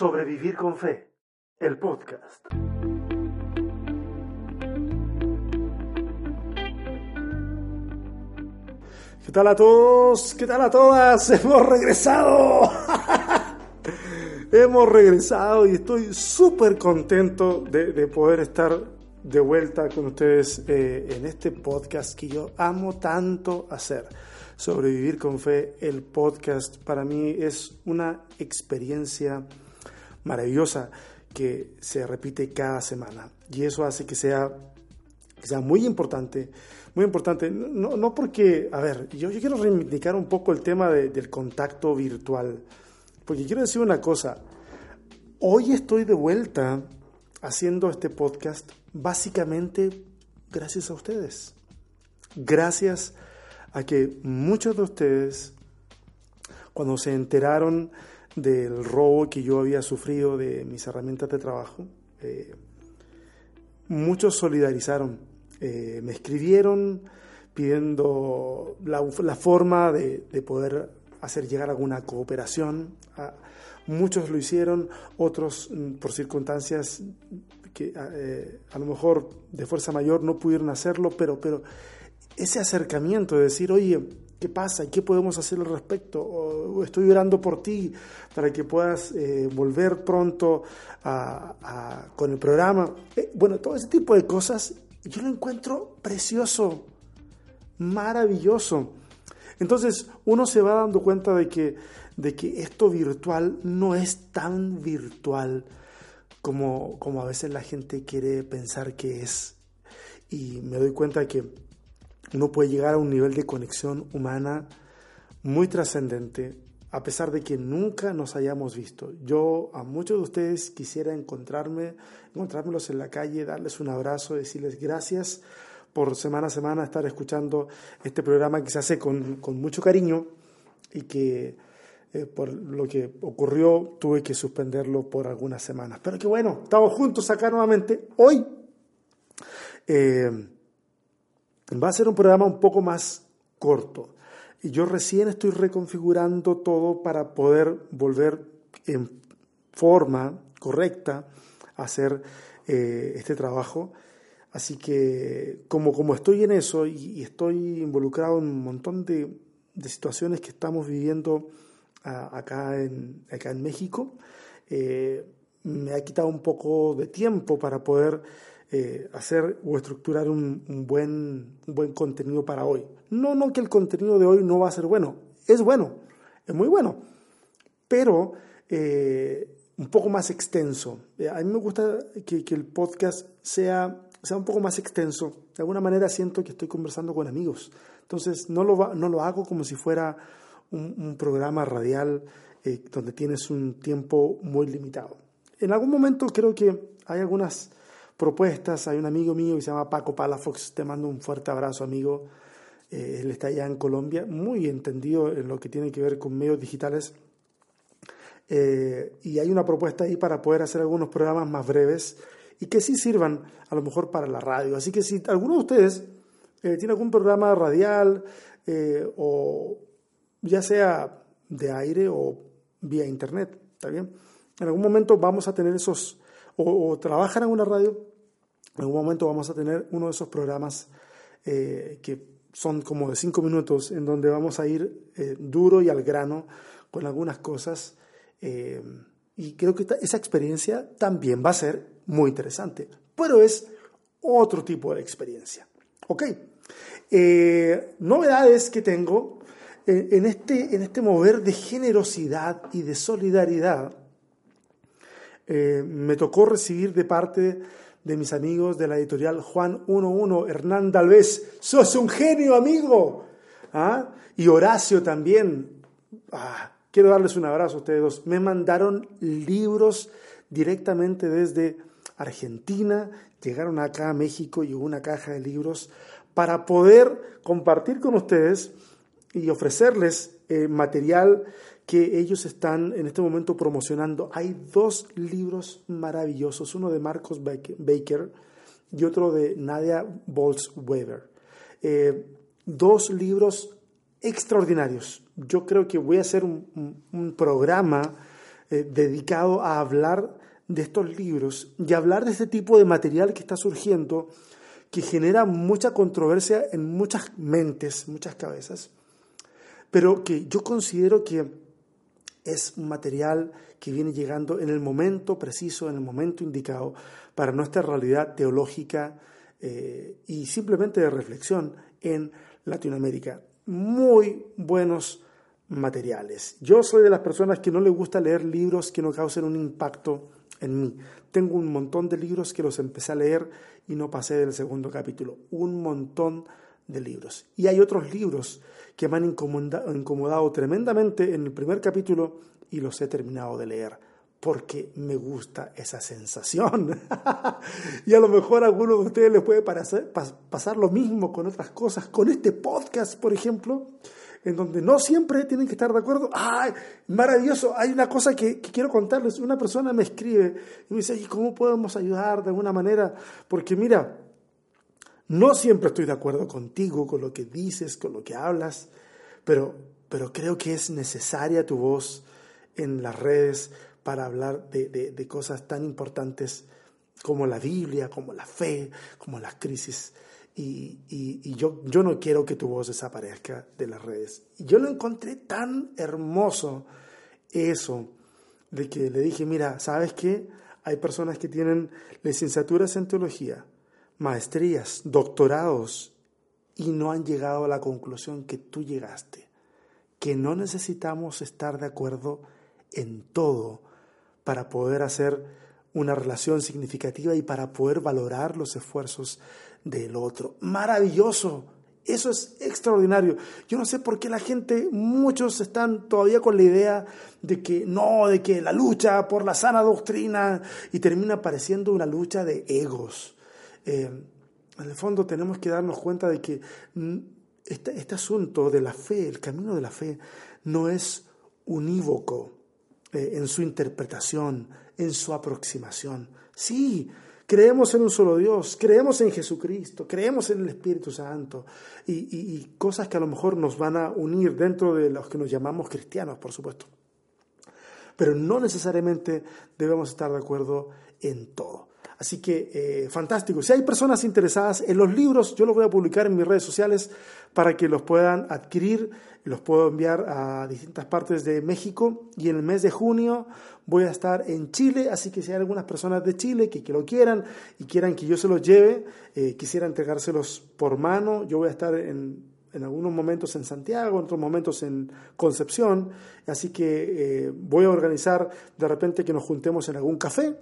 Sobrevivir con Fe, el podcast. ¿Qué tal a todos? ¿Qué tal a todas? Hemos regresado. Hemos regresado y estoy súper contento de, poder estar de vuelta con ustedes eh, en este podcast que yo amo tanto hacer. Sobrevivir con Fe, el podcast para mí es una experiencia maravillosa que se repite cada semana. Y eso hace que sea, sea muy importante, muy importante. No, no porque, a ver, yo, yo, quiero reivindicar un poco el tema del contacto virtual, porque quiero decir una cosa. Hoy estoy de vuelta haciendo este podcast básicamente gracias a ustedes. Gracias a que muchos de ustedes, cuando se enteraron del robo que yo había sufrido de mis herramientas de trabajo. Eh, muchos solidarizaron, eh, me escribieron pidiendo la, forma de, poder hacer llegar alguna cooperación. muchos lo hicieron, otros mm, por circunstancias que eh, a lo mejor de fuerza mayor no pudieron hacerlo, pero, pero ese acercamiento de decir, oye, ¿Qué pasa? ¿Qué podemos hacer al respecto? estoy orando por ti para que puedas eh, volver pronto con el programa. Eh, bueno, todo ese tipo de cosas yo lo encuentro precioso, maravilloso. Entonces uno se va dando cuenta de que, de que esto virtual no es tan virtual como, como a veces la gente quiere pensar que es. Y me doy cuenta que uno puede llegar a un nivel de conexión humana muy trascendente, a pesar de que nunca nos hayamos visto. Yo a muchos de ustedes quisiera encontrarme, encontrármelos en la calle, darles un abrazo, decirles gracias por semana a semana estar escuchando este programa que se hace con, mucho cariño y que eh, por lo que ocurrió tuve que suspenderlo por algunas semanas. Pero que bueno, estamos juntos acá nuevamente hoy. Eh, Va a ser un programa un poco más corto. Y yo recién estoy reconfigurando todo para poder volver en forma correcta a hacer eh, este trabajo. Así que como, como estoy en eso y, estoy involucrado en un montón de, situaciones que estamos viviendo acá, en, acá en México, eh, me ha quitado un poco de tiempo para poder eh, hacer o estructurar un, buen, buen contenido para hoy. No, no que el contenido de hoy no va a ser bueno, es bueno, es muy bueno, pero eh, un poco más extenso. Eh, a mí me gusta que, el podcast sea, sea un poco más extenso. De alguna manera siento que estoy conversando con amigos. Entonces no lo, no lo hago como si fuera un, programa radial donde tienes un tiempo muy limitado. En algún momento creo que hay algunas propuestas. Hay un amigo mío que se llama Paco Palafox, te mando un fuerte abrazo, amigo. Eh, él está allá en Colombia, muy entendido en lo que tiene que ver con medios digitales. Eh, y hay una propuesta ahí para poder hacer algunos programas más breves y que sí sirvan a lo mejor para la radio. Así que si alguno de ustedes eh, tiene algún programa radial o ya sea de aire o vía internet, ¿está bien? En algún momento vamos a tener esos, o, o trabajan en una radio en algún momento vamos a tener uno de esos programas eh, que son como de cinco minutos, en donde vamos a ir eh, duro y al grano con algunas cosas. Eh, y creo que esa experiencia también va a ser muy interesante, pero es otro tipo de experiencia. ¿Ok? novedades que tengo en, este, en este mover de generosidad y de solidaridad. me tocó recibir de parte de mis amigos de la editorial Juan 11, Hernán Dalvez, sos un genio amigo. ¿Ah? Y Horacio también. Ah, quiero darles un abrazo a ustedes dos. Me mandaron libros directamente desde Argentina, llegaron acá a México y hubo una caja de libros para poder compartir con ustedes y ofrecerles eh, material que ellos están en este momento promocionando. Hay dos libros maravillosos, uno de Marcos Baker y otro de Nadia Bolz-Weber. Eh, dos libros extraordinarios. Yo creo que voy a hacer un, programa eh, dedicado a hablar de estos libros y hablar de este tipo de material que está surgiendo, que genera mucha controversia en muchas mentes, muchas cabezas, pero que yo considero que es un material que viene llegando en el momento preciso, en el momento indicado para nuestra realidad teológica eh, y simplemente de reflexión en Latinoamérica. Muy buenos materiales. Yo soy de las personas que no le gusta leer libros que no causen un impacto en mí. Tengo un montón de libros que los empecé a leer y no pasé del segundo capítulo. Un montón libros. Y hay otros libros que me han incomodado tremendamente en el primer capítulo y los he terminado de leer porque me gusta esa sensación. y a lo mejor a alguno de ustedes les puede pasar lo mismo con otras cosas, con este podcast, por ejemplo, en donde no siempre tienen que estar de acuerdo. ¡Ay, maravilloso! Hay una cosa que, quiero contarles. Una persona me escribe y me dice, ¿y cómo podemos ayudar de alguna manera? Porque mira, no siempre estoy de acuerdo contigo, con lo que dices, con lo que hablas, pero, pero creo que es necesaria tu voz en las redes para hablar de, cosas tan importantes como la Biblia, como la fe, como las crisis. Y, yo, yo no quiero que tu voz desaparezca de las redes. Y yo lo encontré tan hermoso eso, de que le dije, mira, ¿sabes qué? Hay personas que tienen licenciaturas en teología, maestrías, doctorados, y no han llegado a la conclusión que tú llegaste, que no necesitamos estar de acuerdo en todo para poder hacer una relación significativa y para poder valorar los esfuerzos del otro. Maravilloso. Eso es extraordinario. Yo no sé por qué la gente, muchos están todavía con la idea de que no, de que la lucha por la sana doctrina y termina pareciendo una lucha de egos. Eh, en el fondo tenemos que darnos cuenta de que mm, este, este asunto de la fe, el camino de la fe, no es unívoco eh, en su interpretación, en su aproximación. Sí, creemos en un solo Dios, creemos en Jesucristo, creemos en el Espíritu Santo y, cosas que a lo mejor nos van a unir dentro de los que nos llamamos cristianos, por supuesto. Pero no necesariamente debemos estar de acuerdo en todo. Así que eh, fantástico. Si hay personas interesadas en los libros, yo los voy a publicar en mis redes sociales para que los puedan adquirir. Los puedo enviar a distintas partes de México y en el mes de junio voy a estar en Chile, así que si hay algunas personas de Chile que, lo quieran y quieran que yo se los lleve, eh, quisiera entregárselos por mano, yo voy a estar en, en algunos momentos en Santiago, en otros momentos en Concepción, así que eh, voy a organizar de repente que nos juntemos en algún café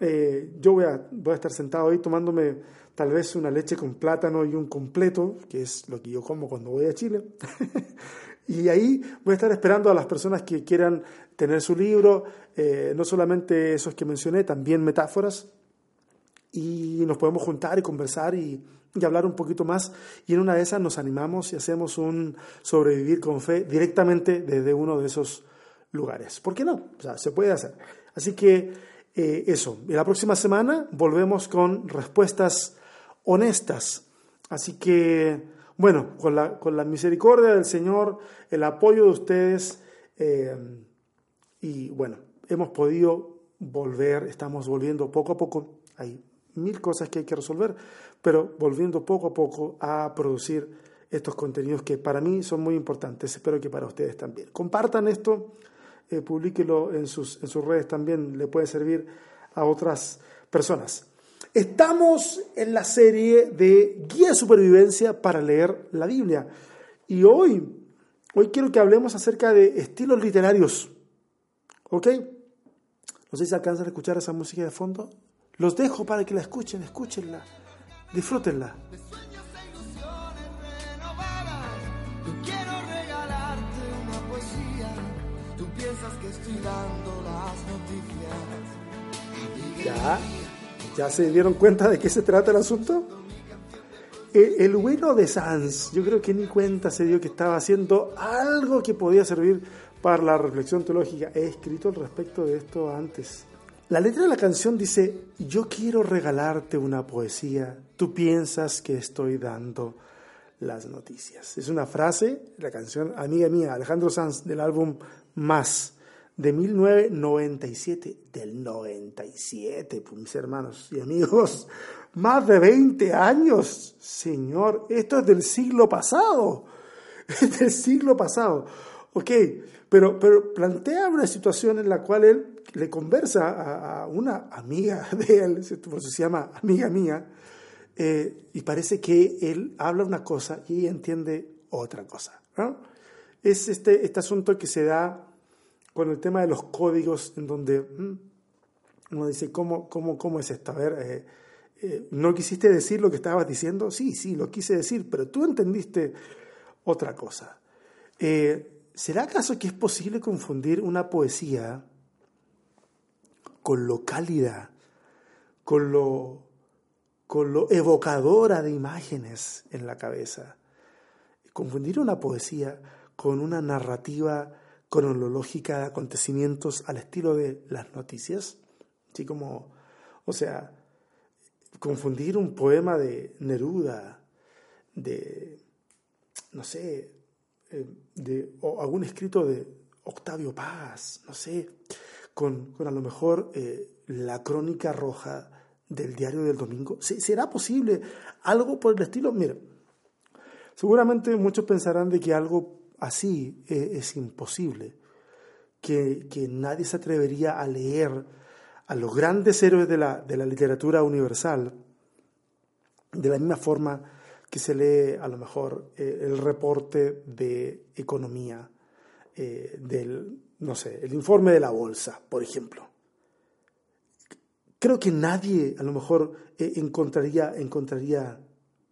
eh, yo voy a, estar sentado ahí tomándome tal vez una leche con plátano y un completo, que es lo que yo como cuando voy a Chile. y ahí voy a estar esperando a las personas que quieran tener su libro, eh, no solamente esos que mencioné, también metáforas, y nos podemos juntar y conversar y, y, hablar un poquito más. Y en una de esas nos animamos y hacemos un sobrevivir con fe directamente desde uno de esos lugares. ¿Por qué no? O sea, se puede hacer. Así que eh, eso. Y la próxima semana volvemos con respuestas honestas. Así que, bueno, con la, con la misericordia del Señor, el apoyo de ustedes, eh, y bueno, hemos podido volver, estamos volviendo poco a poco, hay mil cosas que hay que resolver, pero volviendo poco a poco a producir estos contenidos que para mí son muy importantes, espero que para ustedes también. Compartan esto eh, publíquelo en sus, en sus redes también, le puede servir a otras personas. Estamos en la serie de Guía de Supervivencia para leer la Biblia. Y hoy, hoy quiero que hablemos acerca de estilos literarios. ¿Ok? No sé si alcanzan a escuchar esa música de fondo. Los dejo para que la escuchen, escúchenla, disfrútenla. ¿Ya? ¿Ya se dieron cuenta de qué se trata el asunto? El, bueno de Sanz, yo creo que ni cuenta se dio que estaba haciendo algo que podía servir para la reflexión teológica. He escrito al respecto de esto antes. La letra de la canción dice, yo quiero regalarte una poesía, tú piensas que estoy dando las noticias. Es una frase, la canción amiga mía, Alejandro Sanz, del álbum Más de 1997, del 97, pues mis hermanos y amigos, más de 20 años, Señor, esto es del siglo pasado, es del siglo pasado. Ok, pero, pero plantea una situación en la cual él le conversa a, una amiga de él, se llama amiga mía, eh, y parece que él habla una cosa y entiende otra cosa. Es este, este asunto que se da con el tema de los códigos, en donde mm, uno dice, ¿cómo, cómo, cómo es esto? A ver, eh, eh, ¿no quisiste decir lo que estabas diciendo? Sí, sí, lo quise decir, pero tú entendiste otra cosa. Eh, ¿Será acaso que es posible confundir una poesía con lo cálida, con lo, con lo evocadora de imágenes en la cabeza? Confundir una poesía con una narrativa cronológica acontecimientos al estilo de las noticias. Así como, o sea, confundir un poema de Neruda, de, no sé, eh, de o algún escrito de Octavio Paz, no sé, con, con a lo mejor eh, la crónica roja del diario del domingo. ¿Será posible algo por el estilo? Mira, seguramente muchos pensarán de que algo así eh, es, imposible, que, nadie se atrevería a leer a los grandes héroes de la, literatura universal de la misma forma que se lee a lo mejor eh, el reporte de economía eh, del, no sé, el informe de la bolsa, por ejemplo. Creo que nadie a lo mejor encontraría, encontraría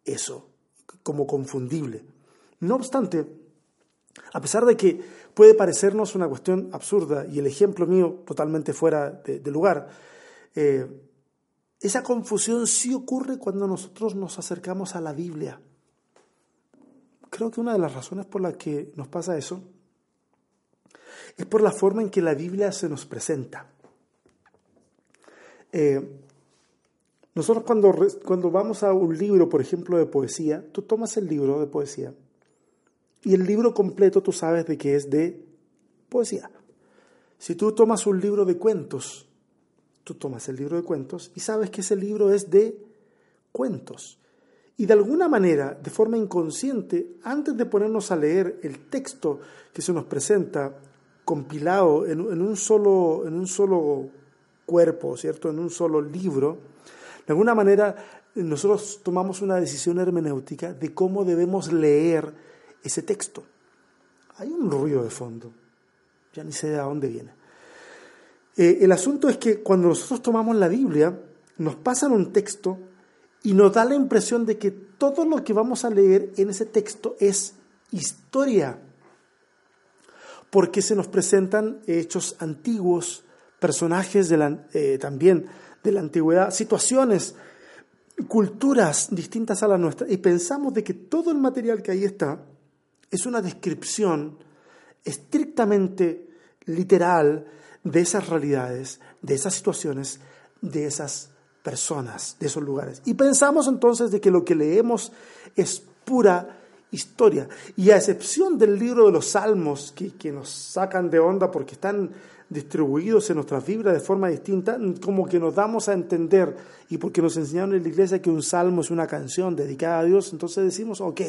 eso como confundible. No obstante, a pesar de que puede parecernos una cuestión absurda y el ejemplo mío totalmente fuera de, lugar, eh, esa confusión sí ocurre cuando nosotros nos acercamos a la Biblia. Creo que una de las razones por las que nos pasa eso es por la forma en que la Biblia se nos presenta. Eh, nosotros cuando, cuando vamos a un libro, por ejemplo, de poesía, tú tomas el libro de poesía y el libro completo tú sabes de que es de poesía. Si tú tomas un libro de cuentos, tú tomas el libro de cuentos y sabes que ese libro es de cuentos. Y de alguna manera, de forma inconsciente, antes de ponernos a leer el texto que se nos presenta compilado en, un, solo, en un solo cuerpo, ¿cierto? En un solo libro, de alguna manera nosotros tomamos una decisión hermenéutica de cómo debemos leer ese texto. Hay un ruido de fondo, ya ni sé de dónde viene. Eh, el asunto es que cuando nosotros tomamos la Biblia, nos pasan un texto y nos da la impresión de que todo lo que vamos a leer en ese texto es historia, porque se nos presentan hechos antiguos, personajes de eh, también de la antigüedad, situaciones, culturas distintas a la nuestra, y pensamos de que todo el material que ahí está es una descripción estrictamente literal de esas realidades, de esas situaciones, de esas personas, de esos lugares. Y pensamos entonces de que lo que leemos es pura historia. Y a excepción del libro de los Salmos, que, que nos sacan de onda porque están distribuidos en nuestras fibras de forma distinta, como que nos damos a entender y porque nos enseñaron en la iglesia que un salmo es una canción dedicada a Dios, entonces decimos, ok,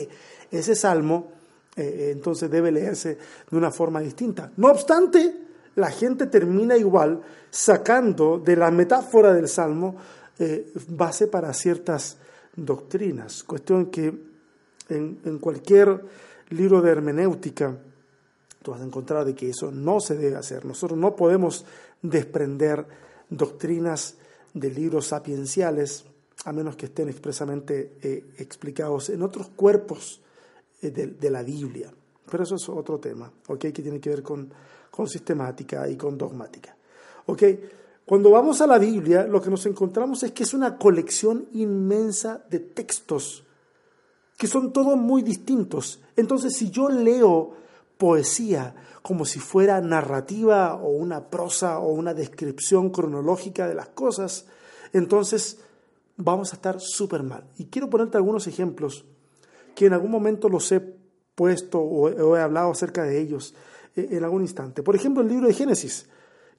ese salmo eh, entonces debe leerse de una forma distinta. No obstante, la gente termina igual sacando de la metáfora del salmo eh, base para ciertas doctrinas, cuestión que en, cualquier libro de hermenéutica, tú vas a encontrar de que eso no se debe hacer. Nosotros no podemos desprender doctrinas de libros sapienciales a menos que estén expresamente eh, explicados en otros cuerpos eh, de, la Biblia. Pero eso es otro tema, que tiene que ver con, con sistemática y con dogmática. Cuando vamos a la Biblia, lo que nos encontramos es que es una colección inmensa de textos que son todos muy distintos. Entonces, si yo leo poesía como si fuera narrativa o una prosa o una descripción cronológica de las cosas, entonces vamos a estar súper mal. Y quiero ponerte algunos ejemplos que en algún momento los he puesto o he hablado acerca de ellos eh, en algún instante. Por ejemplo, el libro de Génesis.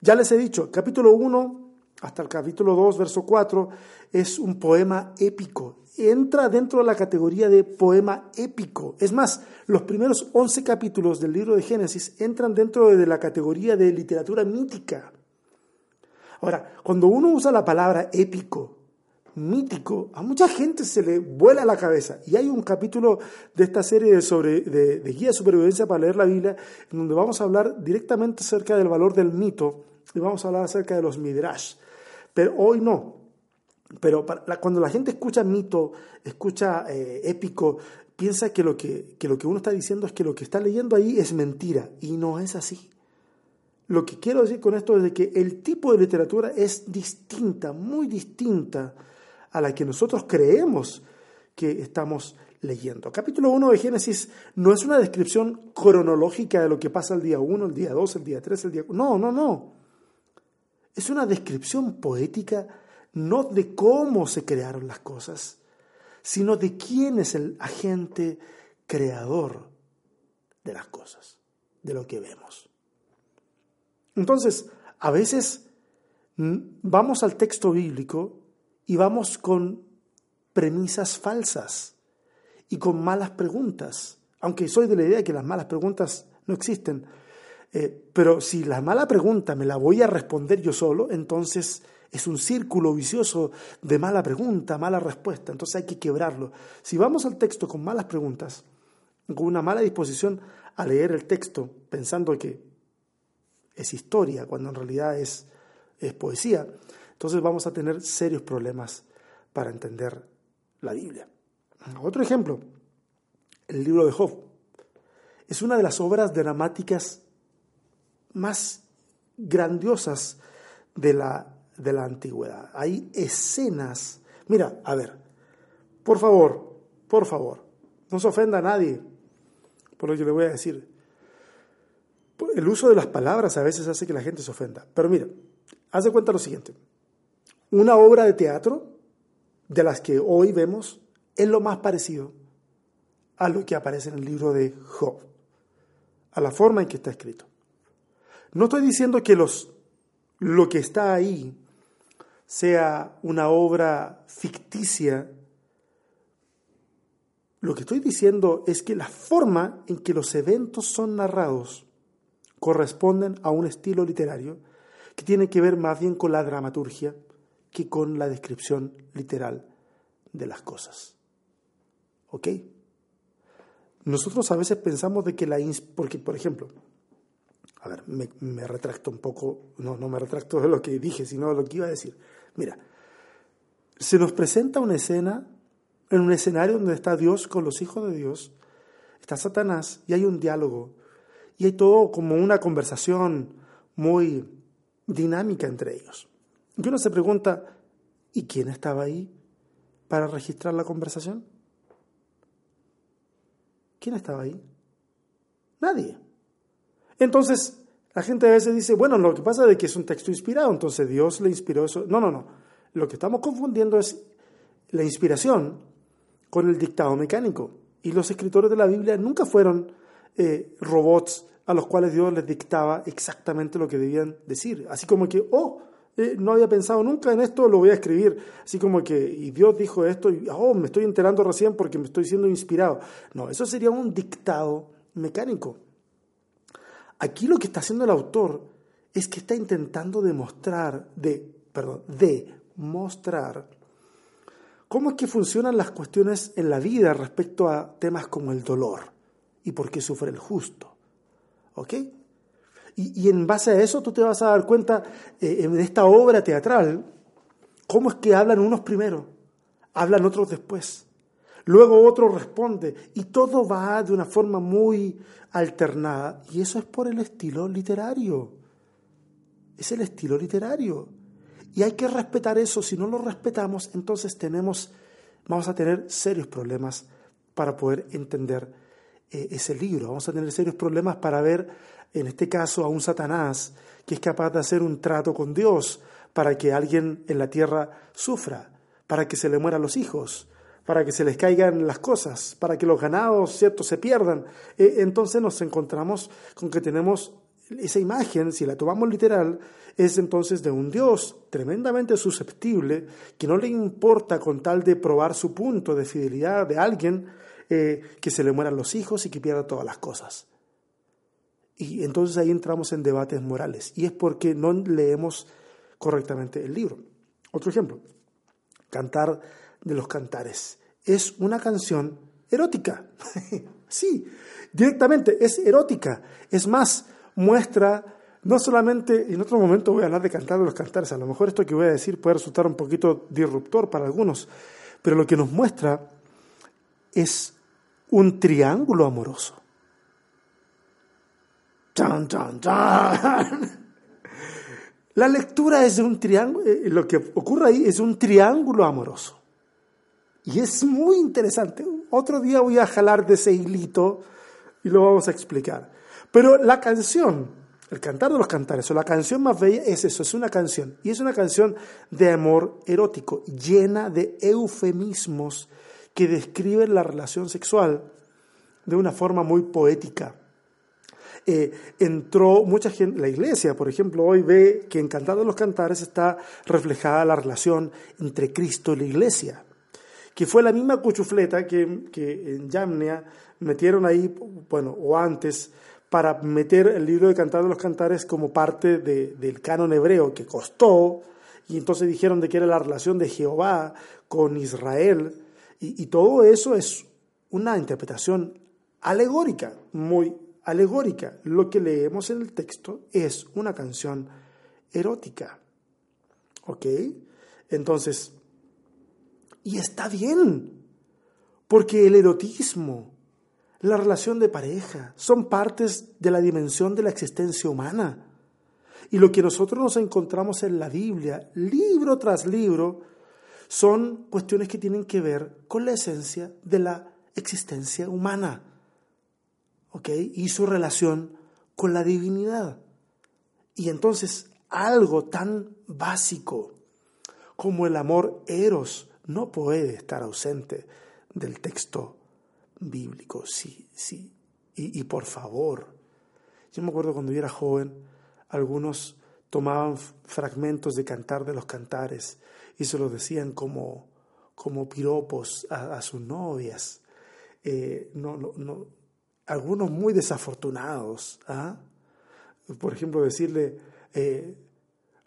Ya les he dicho, capítulo 1 hasta el capítulo 2, verso 4, es un poema épico. Entra dentro de la categoría de poema épico. Es más, los primeros 11 capítulos del libro de Génesis entran dentro de la categoría de literatura mítica. Ahora, cuando uno usa la palabra épico, mítico, a mucha gente se le vuela la cabeza. Y hay un capítulo de esta serie sobre, de, guía de supervivencia para leer la Biblia, en donde vamos a hablar directamente acerca del valor del mito y vamos a hablar acerca de los midrash. Pero hoy no. Pero cuando la gente escucha mito, escucha eh, épico, piensa que lo que, que lo que uno está diciendo es que lo que está leyendo ahí es mentira. Y no es así. Lo que quiero decir con esto es de que el tipo de literatura es distinta, muy distinta a la que nosotros creemos que estamos leyendo. Capítulo 1 de Génesis no es una descripción cronológica de lo que pasa el día 1, el día 2, el día 3, el día... No, no, no. Es una descripción poética no de cómo se crearon las cosas, sino de quién es el agente creador de las cosas, de lo que vemos. Entonces, a veces vamos al texto bíblico y vamos con premisas falsas y con malas preguntas, aunque soy de la idea de que las malas preguntas no existen, eh, pero si la mala pregunta me la voy a responder yo solo, entonces es un círculo vicioso de mala pregunta, mala respuesta, entonces hay que quebrarlo. Si vamos al texto con malas preguntas, con una mala disposición a leer el texto pensando que es historia, cuando en realidad es, es poesía, entonces vamos a tener serios problemas para entender la Biblia. Otro ejemplo, el libro de Job. Es una de las obras dramáticas más grandiosas de la, de la antigüedad. Hay escenas. Mira, a ver, por favor, por favor, no se ofenda a nadie por lo que le voy a decir. El uso de las palabras a veces hace que la gente se ofenda. Pero mira, haz de cuenta lo siguiente. Una obra de teatro de las que hoy vemos es lo más parecido a lo que aparece en el libro de Job, a la forma en que está escrito. No estoy diciendo que los, lo que está ahí sea una obra ficticia. Lo que estoy diciendo es que la forma en que los eventos son narrados corresponden a un estilo literario que tiene que ver más bien con la dramaturgia que con la descripción literal de las cosas. ¿Ok? Nosotros a veces pensamos de que la... Porque, por ejemplo, a ver, me, retracto un poco, no, no me retracto de lo que dije, sino de lo que iba a decir. Mira, se nos presenta una escena en un escenario donde está Dios con los hijos de Dios, está Satanás y hay un diálogo y hay todo como una conversación muy dinámica entre ellos. Y uno se pregunta, ¿y quién estaba ahí para registrar la conversación? ¿Quién estaba ahí? Nadie. Entonces, la gente a veces dice, bueno, lo que pasa es que es un texto inspirado, entonces Dios le inspiró eso. No, no, no. Lo que estamos confundiendo es la inspiración con el dictado mecánico. Y los escritores de la Biblia nunca fueron eh, robots a los cuales Dios les dictaba exactamente lo que debían decir. Así como que, oh, eh, no había pensado nunca en esto, lo voy a escribir. Así como que, y Dios dijo esto, y oh, me estoy enterando recién porque me estoy siendo inspirado. No, eso sería un dictado mecánico. Aquí lo que está haciendo el autor es que está intentando demostrar, de, perdón, de mostrar cómo es que funcionan las cuestiones en la vida respecto a temas como el dolor y por qué sufre el justo. ¿Ok? Y, en base a eso tú te vas a dar cuenta eh, en esta obra teatral cómo es que hablan unos primero, hablan otros después. Luego otro responde y todo va de una forma muy alternada y eso es por el estilo literario. Es el estilo literario. Y hay que respetar eso. Si no lo respetamos, entonces tenemos, vamos a tener serios problemas para poder entender eh, ese libro. Vamos a tener serios problemas para ver, en este caso, a un Satanás que es capaz de hacer un trato con Dios para que alguien en la tierra sufra, para que se le mueran los hijos, para que se les caigan las cosas, para que los ganados, ¿cierto?, se pierdan. Eh, entonces nos encontramos con que tenemos esa imagen, si la tomamos literal, es entonces de un Dios tremendamente susceptible, que no le importa con tal de probar su punto de fidelidad de alguien, eh, que se le mueran los hijos y que pierda todas las cosas. Y entonces ahí entramos en debates morales, y es porque no leemos correctamente el libro. Otro ejemplo, Cantar de los Cantares. Es una canción erótica. sí, directamente es erótica. Es más, muestra no solamente, en otro momento voy a hablar de cantar de los cantares, a lo mejor esto que voy a decir puede resultar un poquito disruptor para algunos, pero lo que nos muestra es un triángulo amoroso. ¡Chan, chan, chan! La lectura es un triángulo, eh, lo que ocurre ahí es un triángulo amoroso. Y es muy interesante. Otro día voy a jalar de ese hilito y lo vamos a explicar. Pero la canción, el cantar de los cantares, o la canción más bella es eso, es una canción. Y es una canción de amor erótico, llena de eufemismos que describen la relación sexual de una forma muy poética. Eh, entró mucha gente, la iglesia, por ejemplo, hoy ve que en Cantar de los Cantares está reflejada la relación entre Cristo y la iglesia, que fue la misma cuchufleta que, que en Yamnia metieron ahí, bueno, o antes, para meter el libro de Cantar de los Cantares como parte del canon hebreo, que costó, y entonces dijeron de que era la relación de Jehová con Israel, y, todo eso es una interpretación alegórica, muy alegórica. Lo que leemos en el texto es una canción erótica. ¿Ok? Entonces, y está bien, porque el erotismo la relación de pareja, son partes de la dimensión de la existencia humana. Y lo que nosotros nos encontramos en la Biblia, libro tras libro, son cuestiones que tienen que ver con la esencia de la existencia humana. Y su relación con la divinidad. Y entonces algo tan básico como el amor eros no puede estar ausente del texto bíblico, sí, sí. Y, por favor, yo me acuerdo cuando yo era joven, algunos tomaban fragmentos de cantar de los cantares y se los decían como, como piropos a, sus novias. Eh, no, no, no, algunos muy desafortunados. ¿ah? Por ejemplo, decirle, eh,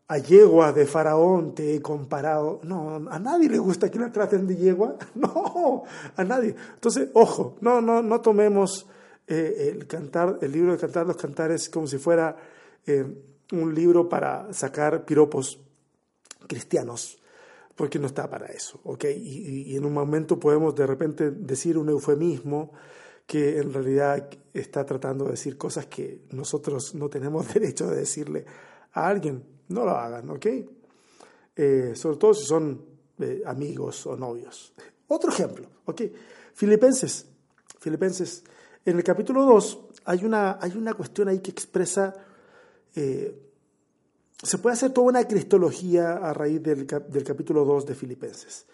a yegua de Faraón te he comparado. No, a nadie le gusta que la traten de yegua. No, a nadie. Entonces, ojo, no, no, no tomemos eh, el cantar, el libro de cantar los cantares como si fuera eh, un libro para sacar piropos cristianos, porque no está para eso, ¿ok? Y, y en un momento podemos de repente decir un eufemismo que en realidad está tratando de decir cosas que nosotros no tenemos derecho de decirle a alguien no lo hagan, ¿ok? Eh, sobre todo si son eh, amigos o novios. Otro ejemplo, ¿ok? Filipenses. Filipenses. En el capítulo 2 hay una, hay una cuestión ahí que expresa, eh, se puede hacer toda una cristología a raíz del, del capítulo 2 de Filipenses.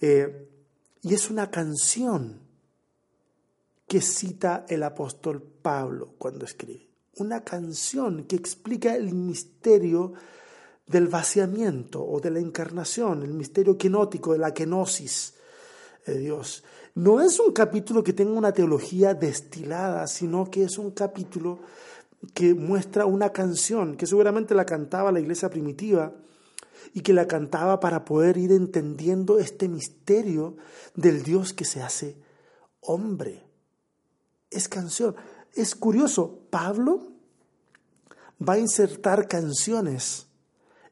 y es una canción que cita el apóstol Pablo cuando escribe una canción que explica el misterio del vaciamiento o de la encarnación, el misterio kenótico, de la kenosis de Dios. No es un capítulo que tenga una teología destilada, sino que es un capítulo que muestra una canción que seguramente la cantaba la iglesia primitiva y que la cantaba para poder ir entendiendo este misterio del Dios que se hace hombre. Es canción. Es curioso, Pablo va a insertar canciones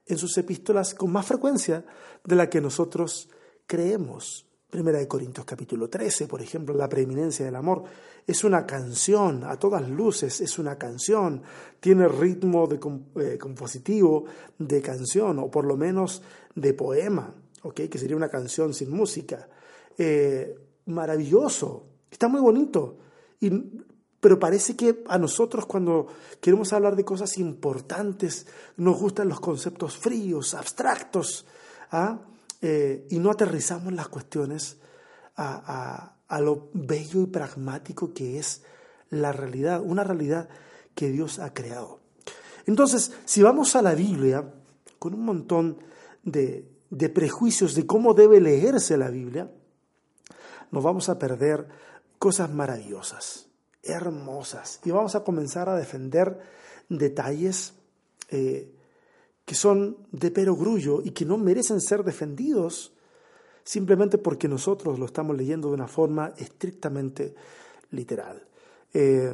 en sus epístolas con más frecuencia de la que nosotros creemos. Primera de Corintios capítulo 13, por ejemplo, la preeminencia del amor, es una canción, a todas luces es una canción, tiene ritmo de, eh, compositivo de canción, o por lo menos de poema, ¿okay? que sería una canción sin música. Eh, maravilloso, está muy bonito. Y pero parece que a nosotros cuando queremos hablar de cosas importantes nos gustan los conceptos fríos, abstractos, ¿ah? eh, y no aterrizamos las cuestiones a, a lo bello y pragmático que es la realidad, una realidad que Dios ha creado. Entonces, si vamos a la Biblia con un montón de, de prejuicios de cómo debe leerse la Biblia, nos vamos a perder cosas maravillosas, hermosas, y vamos a comenzar a defender detalles eh, que son de perogrullo y que no merecen ser defendidos simplemente porque nosotros lo estamos leyendo de una forma estrictamente literal. Eh,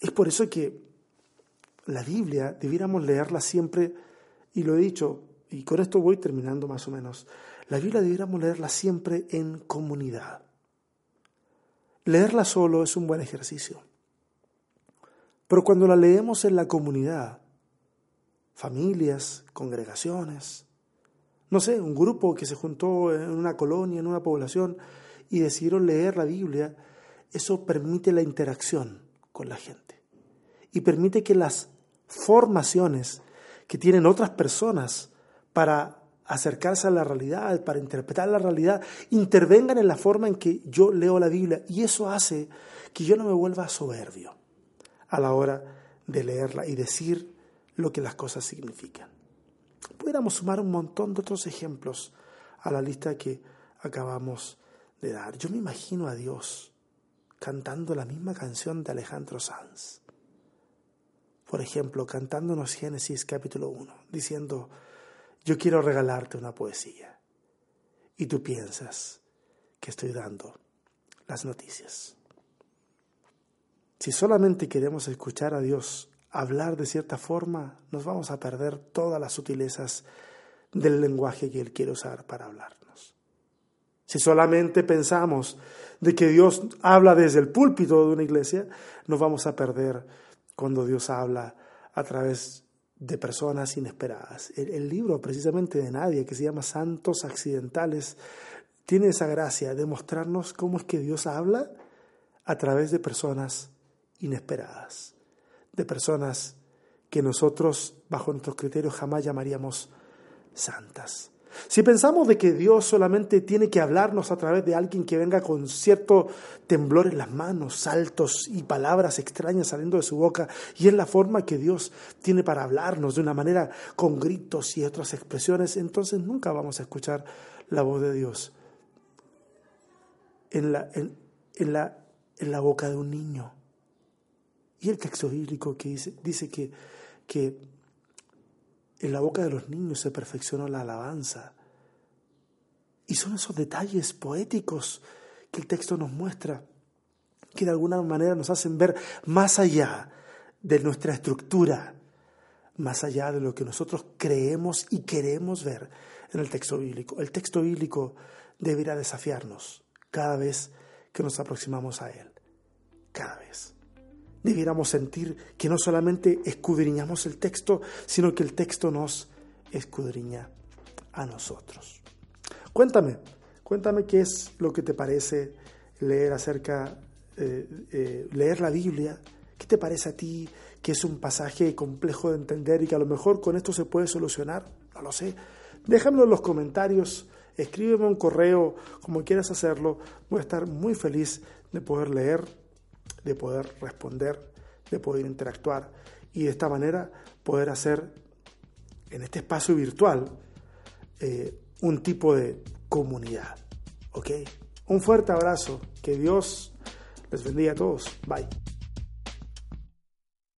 es por eso que la Biblia debiéramos leerla siempre, y lo he dicho, y con esto voy terminando más o menos, la Biblia debiéramos leerla siempre en comunidad. Leerla solo es un buen ejercicio. Pero cuando la leemos en la comunidad, familias, congregaciones, no sé, un grupo que se juntó en una colonia, en una población y decidieron leer la Biblia, eso permite la interacción con la gente y permite que las formaciones que tienen otras personas para acercarse a la realidad, para interpretar la realidad, intervengan en la forma en que yo leo la Biblia. Y eso hace que yo no me vuelva soberbio a la hora de leerla y decir lo que las cosas significan. Pudiéramos sumar un montón de otros ejemplos a la lista que acabamos de dar. Yo me imagino a Dios cantando la misma canción de Alejandro Sanz. Por ejemplo, cantándonos Génesis capítulo 1, diciendo, yo quiero regalarte una poesía. Y tú piensas que estoy dando las noticias. Si solamente queremos escuchar a Dios hablar de cierta forma, nos vamos a perder todas las sutilezas del lenguaje que Él quiere usar para hablarnos. Si solamente pensamos de que Dios habla desde el púlpito de una iglesia, nos vamos a perder cuando Dios habla a través de personas inesperadas. El, libro precisamente de Nadie, que se llama Santos Accidentales, tiene esa gracia de mostrarnos cómo es que Dios habla a través de personas inesperadas, de personas que nosotros, bajo nuestros criterios, jamás llamaríamos santas. Si pensamos de que Dios solamente tiene que hablarnos a través de alguien que venga con cierto temblor en las manos, saltos y palabras extrañas saliendo de su boca, y es la forma que Dios tiene para hablarnos de una manera con gritos y otras expresiones, entonces nunca vamos a escuchar la voz de Dios en la, en, la, en la boca de un niño. Y el texto bíblico que dice, dice que, que en la boca de los niños se perfeccionó la alabanza. Y son esos detalles poéticos que el texto nos muestra, que de alguna manera nos hacen ver más allá de nuestra estructura, más allá de lo que nosotros creemos y queremos ver en el texto bíblico. El texto bíblico deberá desafiarnos cada vez que nos aproximamos a él. Cada vez debiéramos sentir que no solamente escudriñamos el texto, sino que el texto nos escudriña a nosotros. Cuéntame, cuéntame qué es lo que te parece leer acerca, eh, eh, leer la Biblia, qué te parece a ti que es un pasaje complejo de entender y que a lo mejor con esto se puede solucionar, no lo sé. Déjamelo en los comentarios, escríbeme un correo, como quieras hacerlo, voy a estar muy feliz de poder leer de poder responder, de poder interactuar y de esta manera poder hacer en este espacio virtual eh, un tipo de comunidad. ¿Ok? Un fuerte abrazo. Que Dios les bendiga a todos. Bye.